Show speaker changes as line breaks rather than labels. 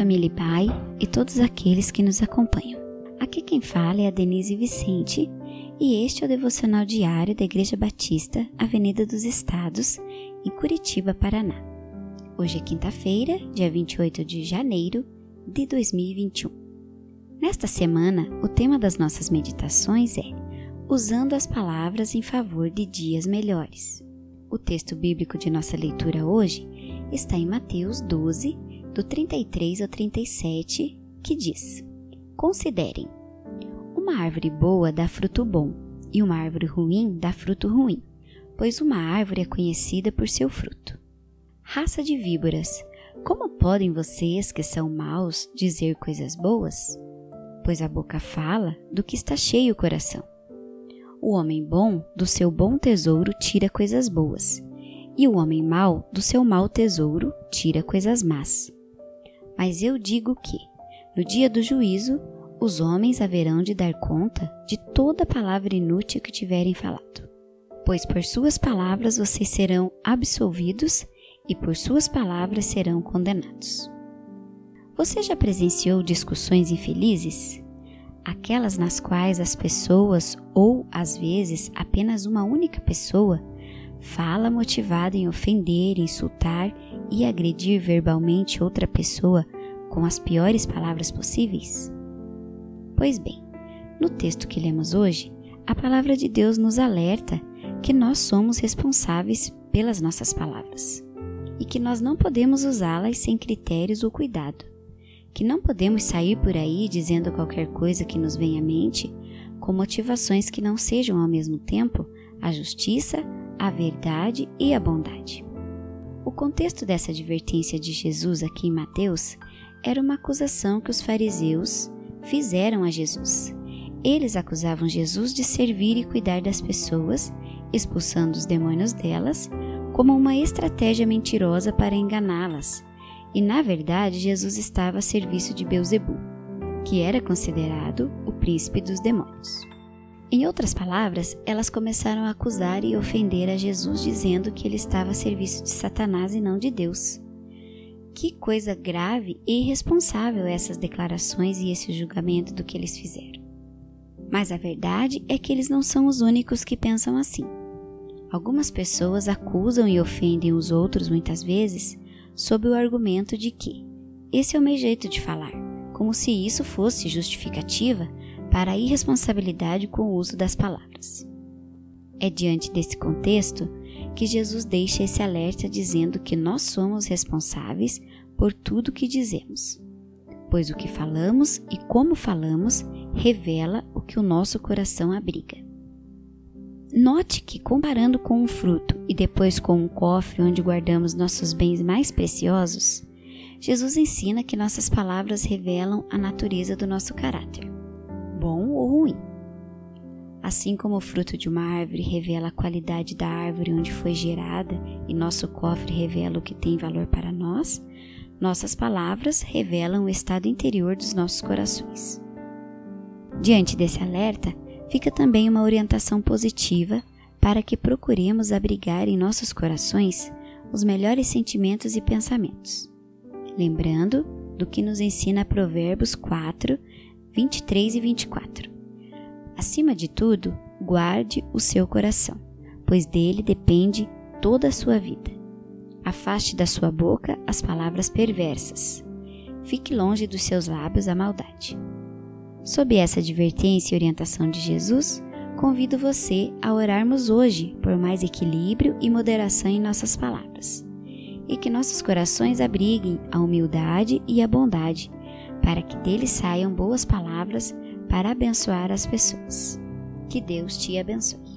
família Pai e todos aqueles que nos acompanham. Aqui quem fala é a Denise Vicente e este é o devocional diário da Igreja Batista, Avenida dos Estados, em Curitiba, Paraná. Hoje é quinta-feira, dia 28 de janeiro de 2021. Nesta semana, o tema das nossas meditações é Usando as palavras em favor de dias melhores. O texto bíblico de nossa leitura hoje está em Mateus 12, do 33 ao 37, que diz: Considerem uma árvore boa dá fruto bom, e uma árvore ruim dá fruto ruim, pois uma árvore é conhecida por seu fruto. Raça de víboras, como podem vocês que são maus dizer coisas boas? Pois a boca fala do que está cheio o coração. O homem bom do seu bom tesouro tira coisas boas, e o homem mau do seu mau tesouro tira coisas más. Mas eu digo que, no dia do juízo, os homens haverão de dar conta de toda palavra inútil que tiverem falado. Pois por suas palavras vocês serão absolvidos e por suas palavras serão condenados. Você já presenciou discussões infelizes? Aquelas nas quais as pessoas, ou às vezes apenas uma única pessoa, fala motivada em ofender, insultar e agredir verbalmente outra pessoa com as piores palavras possíveis? Pois bem, no texto que lemos hoje, a palavra de Deus nos alerta que nós somos responsáveis pelas nossas palavras e que nós não podemos usá-las sem critérios ou cuidado, que não podemos sair por aí dizendo qualquer coisa que nos venha à mente com motivações que não sejam ao mesmo tempo a justiça, a verdade e a bondade. O contexto dessa advertência de Jesus aqui em Mateus era uma acusação que os fariseus fizeram a Jesus. Eles acusavam Jesus de servir e cuidar das pessoas, expulsando os demônios delas, como uma estratégia mentirosa para enganá-las. E na verdade, Jesus estava a serviço de Beuzebu, que era considerado o príncipe dos demônios. Em outras palavras, elas começaram a acusar e ofender a Jesus, dizendo que ele estava a serviço de Satanás e não de Deus. Que coisa grave e irresponsável essas declarações e esse julgamento do que eles fizeram. Mas a verdade é que eles não são os únicos que pensam assim. Algumas pessoas acusam e ofendem os outros muitas vezes sob o argumento de que esse é o meu jeito de falar, como se isso fosse justificativa para a irresponsabilidade com o uso das palavras. É diante desse contexto que Jesus deixa esse alerta dizendo que nós somos responsáveis por tudo que dizemos, pois o que falamos e como falamos revela o que o nosso coração abriga. Note que, comparando com um fruto e depois com um cofre onde guardamos nossos bens mais preciosos, Jesus ensina que nossas palavras revelam a natureza do nosso caráter, bom ou ruim. Assim como o fruto de uma árvore revela a qualidade da árvore onde foi gerada e nosso cofre revela o que tem valor para nós, nossas palavras revelam o estado interior dos nossos corações. Diante desse alerta, fica também uma orientação positiva para que procuremos abrigar em nossos corações os melhores sentimentos e pensamentos. Lembrando do que nos ensina Provérbios 4, 23 e 24. Acima de tudo, guarde o seu coração, pois dele depende toda a sua vida. Afaste da sua boca as palavras perversas. Fique longe dos seus lábios a maldade. Sob essa advertência e orientação de Jesus, convido você a orarmos hoje por mais equilíbrio e moderação em nossas palavras, e que nossos corações abriguem a humildade e a bondade, para que deles saiam boas palavras para abençoar as pessoas. Que Deus te abençoe.